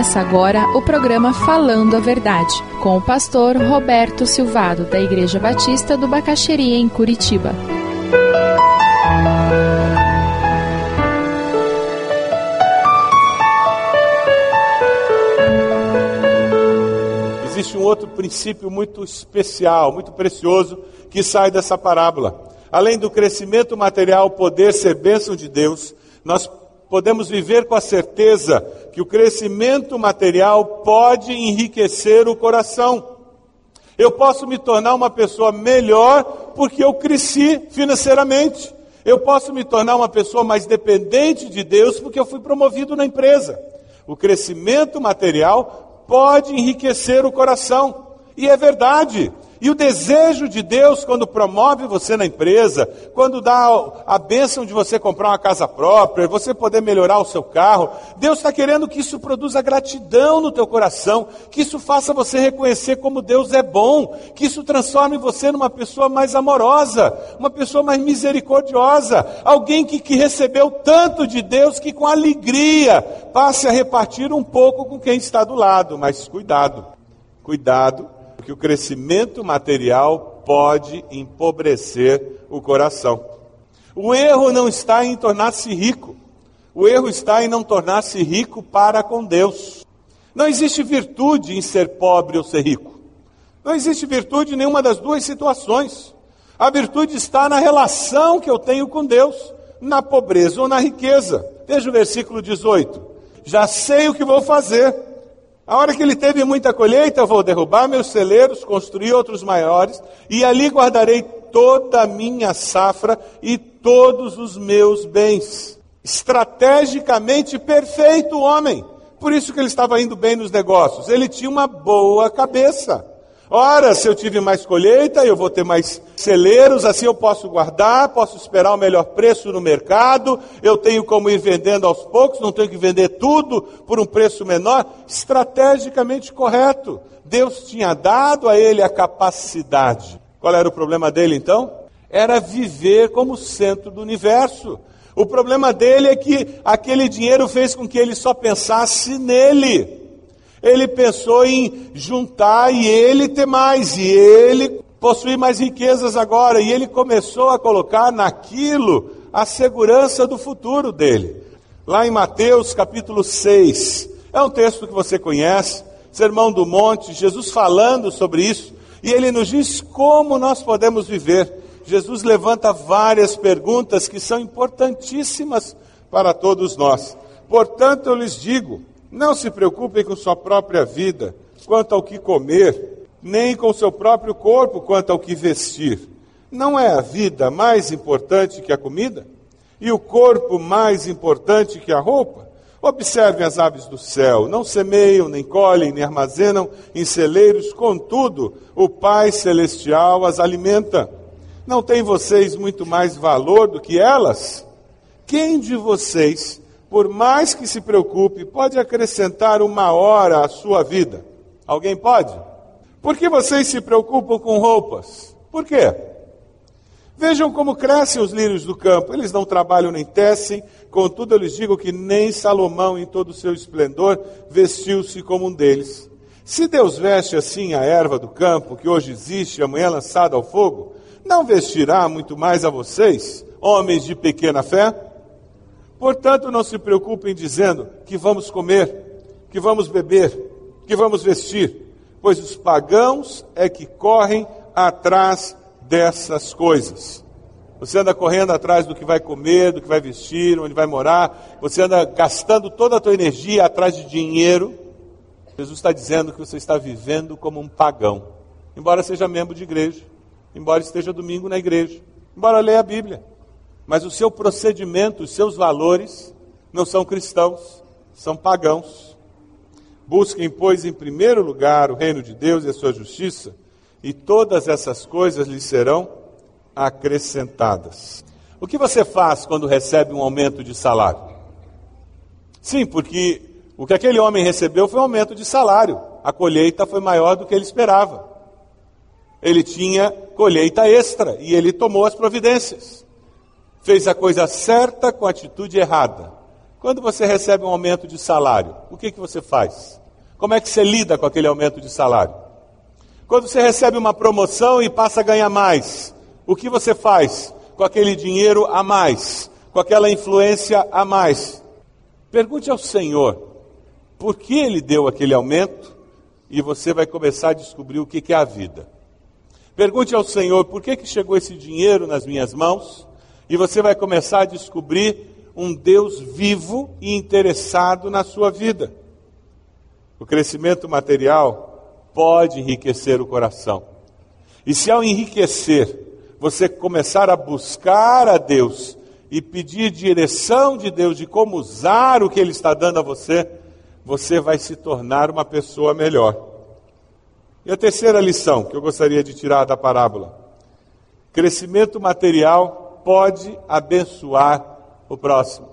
Começa agora o programa Falando a Verdade, com o pastor Roberto Silvado, da Igreja Batista do Bacaxeria, em Curitiba. Existe um outro princípio muito especial, muito precioso, que sai dessa parábola. Além do crescimento material poder ser bênção de Deus, nós podemos viver com a certeza que o crescimento material pode enriquecer o coração. Eu posso me tornar uma pessoa melhor porque eu cresci financeiramente. Eu posso me tornar uma pessoa mais dependente de Deus porque eu fui promovido na empresa. O crescimento material pode enriquecer o coração. E é verdade. E o desejo de Deus, quando promove você na empresa, quando dá a bênção de você comprar uma casa própria, você poder melhorar o seu carro, Deus está querendo que isso produza gratidão no teu coração, que isso faça você reconhecer como Deus é bom, que isso transforme você numa pessoa mais amorosa, uma pessoa mais misericordiosa, alguém que, que recebeu tanto de Deus que com alegria passe a repartir um pouco com quem está do lado. Mas cuidado, cuidado porque o crescimento material pode empobrecer o coração. O erro não está em tornar-se rico, o erro está em não tornar-se rico para com Deus. Não existe virtude em ser pobre ou ser rico. Não existe virtude em nenhuma das duas situações. A virtude está na relação que eu tenho com Deus, na pobreza ou na riqueza. Veja o versículo 18. Já sei o que vou fazer a hora que ele teve muita colheita, vou derrubar meus celeiros, construir outros maiores, e ali guardarei toda a minha safra e todos os meus bens. Estrategicamente perfeito homem. Por isso que ele estava indo bem nos negócios. Ele tinha uma boa cabeça. Ora, se eu tive mais colheita, eu vou ter mais celeiros, assim eu posso guardar, posso esperar o melhor preço no mercado, eu tenho como ir vendendo aos poucos, não tenho que vender tudo por um preço menor. Estrategicamente correto. Deus tinha dado a ele a capacidade. Qual era o problema dele então? Era viver como centro do universo. O problema dele é que aquele dinheiro fez com que ele só pensasse nele. Ele pensou em juntar e ele ter mais, e ele possuir mais riquezas agora, e ele começou a colocar naquilo a segurança do futuro dele. Lá em Mateus capítulo 6, é um texto que você conhece, Sermão do Monte, Jesus falando sobre isso, e ele nos diz como nós podemos viver. Jesus levanta várias perguntas que são importantíssimas para todos nós. Portanto, eu lhes digo: não se preocupem com sua própria vida, quanto ao que comer, nem com seu próprio corpo, quanto ao que vestir. Não é a vida mais importante que a comida? E o corpo mais importante que a roupa? Observem as aves do céu, não semeiam, nem colhem, nem armazenam em celeiros, contudo, o Pai Celestial as alimenta. Não tem vocês muito mais valor do que elas? Quem de vocês por mais que se preocupe, pode acrescentar uma hora à sua vida. Alguém pode? Por que vocês se preocupam com roupas? Por quê? Vejam como crescem os lírios do campo. Eles não trabalham nem tecem, contudo eu lhes digo que nem Salomão, em todo o seu esplendor, vestiu-se como um deles. Se Deus veste assim a erva do campo, que hoje existe e amanhã lançada ao fogo, não vestirá muito mais a vocês, homens de pequena fé? Portanto, não se preocupem dizendo que vamos comer, que vamos beber, que vamos vestir, pois os pagãos é que correm atrás dessas coisas. Você anda correndo atrás do que vai comer, do que vai vestir, onde vai morar, você anda gastando toda a tua energia atrás de dinheiro. Jesus está dizendo que você está vivendo como um pagão, embora seja membro de igreja, embora esteja domingo na igreja, embora leia a Bíblia mas o seu procedimento, os seus valores não são cristãos, são pagãos. Busquem, pois, em primeiro lugar o reino de Deus e a sua justiça, e todas essas coisas lhe serão acrescentadas. O que você faz quando recebe um aumento de salário? Sim, porque o que aquele homem recebeu foi um aumento de salário. A colheita foi maior do que ele esperava. Ele tinha colheita extra e ele tomou as providências fez a coisa certa com a atitude errada. Quando você recebe um aumento de salário, o que, que você faz? Como é que você lida com aquele aumento de salário? Quando você recebe uma promoção e passa a ganhar mais, o que você faz com aquele dinheiro a mais, com aquela influência a mais? Pergunte ao Senhor por que ele deu aquele aumento e você vai começar a descobrir o que é a vida. Pergunte ao Senhor por que, que chegou esse dinheiro nas minhas mãos e você vai começar a descobrir um Deus vivo e interessado na sua vida. O crescimento material pode enriquecer o coração. E se ao enriquecer, você começar a buscar a Deus e pedir direção de Deus de como usar o que Ele está dando a você, você vai se tornar uma pessoa melhor. E a terceira lição que eu gostaria de tirar da parábola: crescimento material pode abençoar o próximo.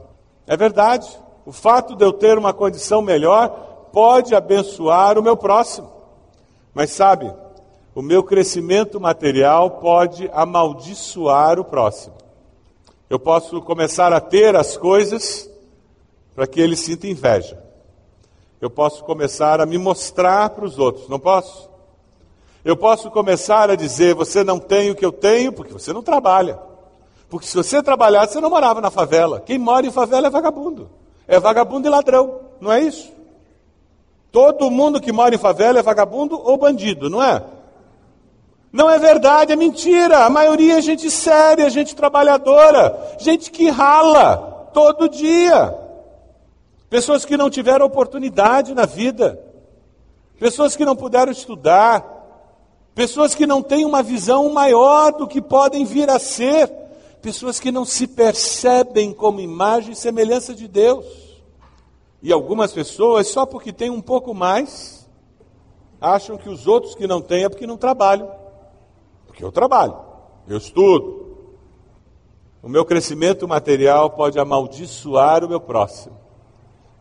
É verdade. O fato de eu ter uma condição melhor pode abençoar o meu próximo. Mas sabe, o meu crescimento material pode amaldiçoar o próximo. Eu posso começar a ter as coisas para que ele sinta inveja. Eu posso começar a me mostrar para os outros, não posso? Eu posso começar a dizer: você não tem o que eu tenho porque você não trabalha. Porque se você trabalhasse, você não morava na favela. Quem mora em favela é vagabundo. É vagabundo e ladrão, não é isso? Todo mundo que mora em favela é vagabundo ou bandido, não é? Não é verdade, é mentira. A maioria é gente séria, gente trabalhadora, gente que rala todo dia. Pessoas que não tiveram oportunidade na vida, pessoas que não puderam estudar, pessoas que não têm uma visão maior do que podem vir a ser pessoas que não se percebem como imagem e semelhança de Deus. E algumas pessoas, só porque têm um pouco mais, acham que os outros que não têm é porque não trabalham. Porque eu trabalho, eu estudo. O meu crescimento material pode amaldiçoar o meu próximo.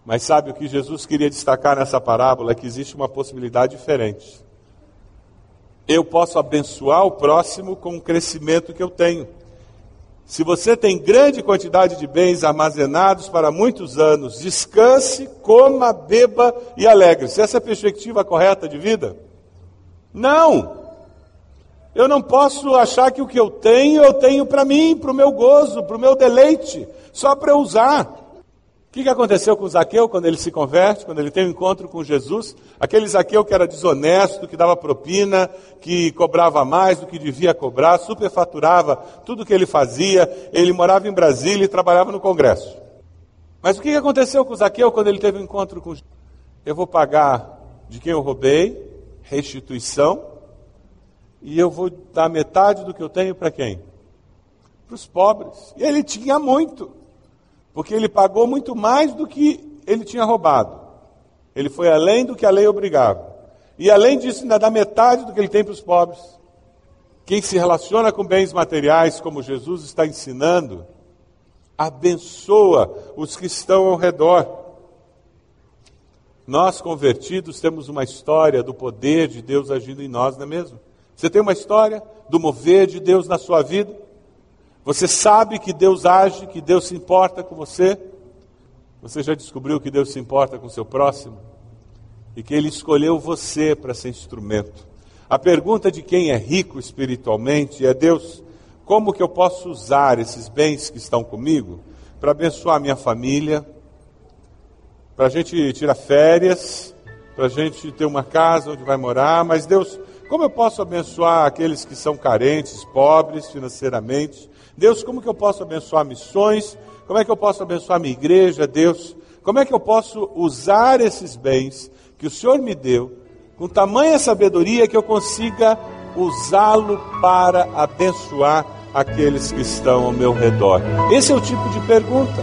Mas sabe o que Jesus queria destacar nessa parábola? É que existe uma possibilidade diferente. Eu posso abençoar o próximo com o crescimento que eu tenho. Se você tem grande quantidade de bens armazenados para muitos anos, descanse, coma, beba e alegre-se. Essa é a perspectiva correta de vida? Não! Eu não posso achar que o que eu tenho, eu tenho para mim, para o meu gozo, para o meu deleite, só para eu usar que, que aconteceu com Zaqueu quando ele se converte, quando ele tem um encontro com Jesus? Aquele Zaqueu que era desonesto, que dava propina, que cobrava mais do que devia cobrar, superfaturava tudo que ele fazia, ele morava em Brasília e trabalhava no Congresso. Mas o que, que aconteceu com Zaqueu quando ele teve um encontro com Jesus? Eu vou pagar de quem eu roubei, restituição, e eu vou dar metade do que eu tenho para quem? Para os pobres. E ele tinha muito porque ele pagou muito mais do que ele tinha roubado. Ele foi além do que a lei obrigava. E além disso, ainda dá metade do que ele tem para os pobres. Quem se relaciona com bens materiais, como Jesus está ensinando, abençoa os que estão ao redor. Nós, convertidos, temos uma história do poder de Deus agindo em nós, não é mesmo? Você tem uma história do mover de Deus na sua vida? Você sabe que Deus age, que Deus se importa com você? Você já descobriu que Deus se importa com seu próximo? E que Ele escolheu você para ser instrumento. A pergunta de quem é rico espiritualmente é: Deus, como que eu posso usar esses bens que estão comigo para abençoar minha família, para a gente tirar férias, para a gente ter uma casa onde vai morar, mas Deus, como eu posso abençoar aqueles que são carentes, pobres financeiramente? Deus, como que eu posso abençoar missões? Como é que eu posso abençoar minha igreja, Deus? Como é que eu posso usar esses bens que o Senhor me deu com tamanha sabedoria que eu consiga usá-lo para abençoar aqueles que estão ao meu redor? Esse é o tipo de pergunta.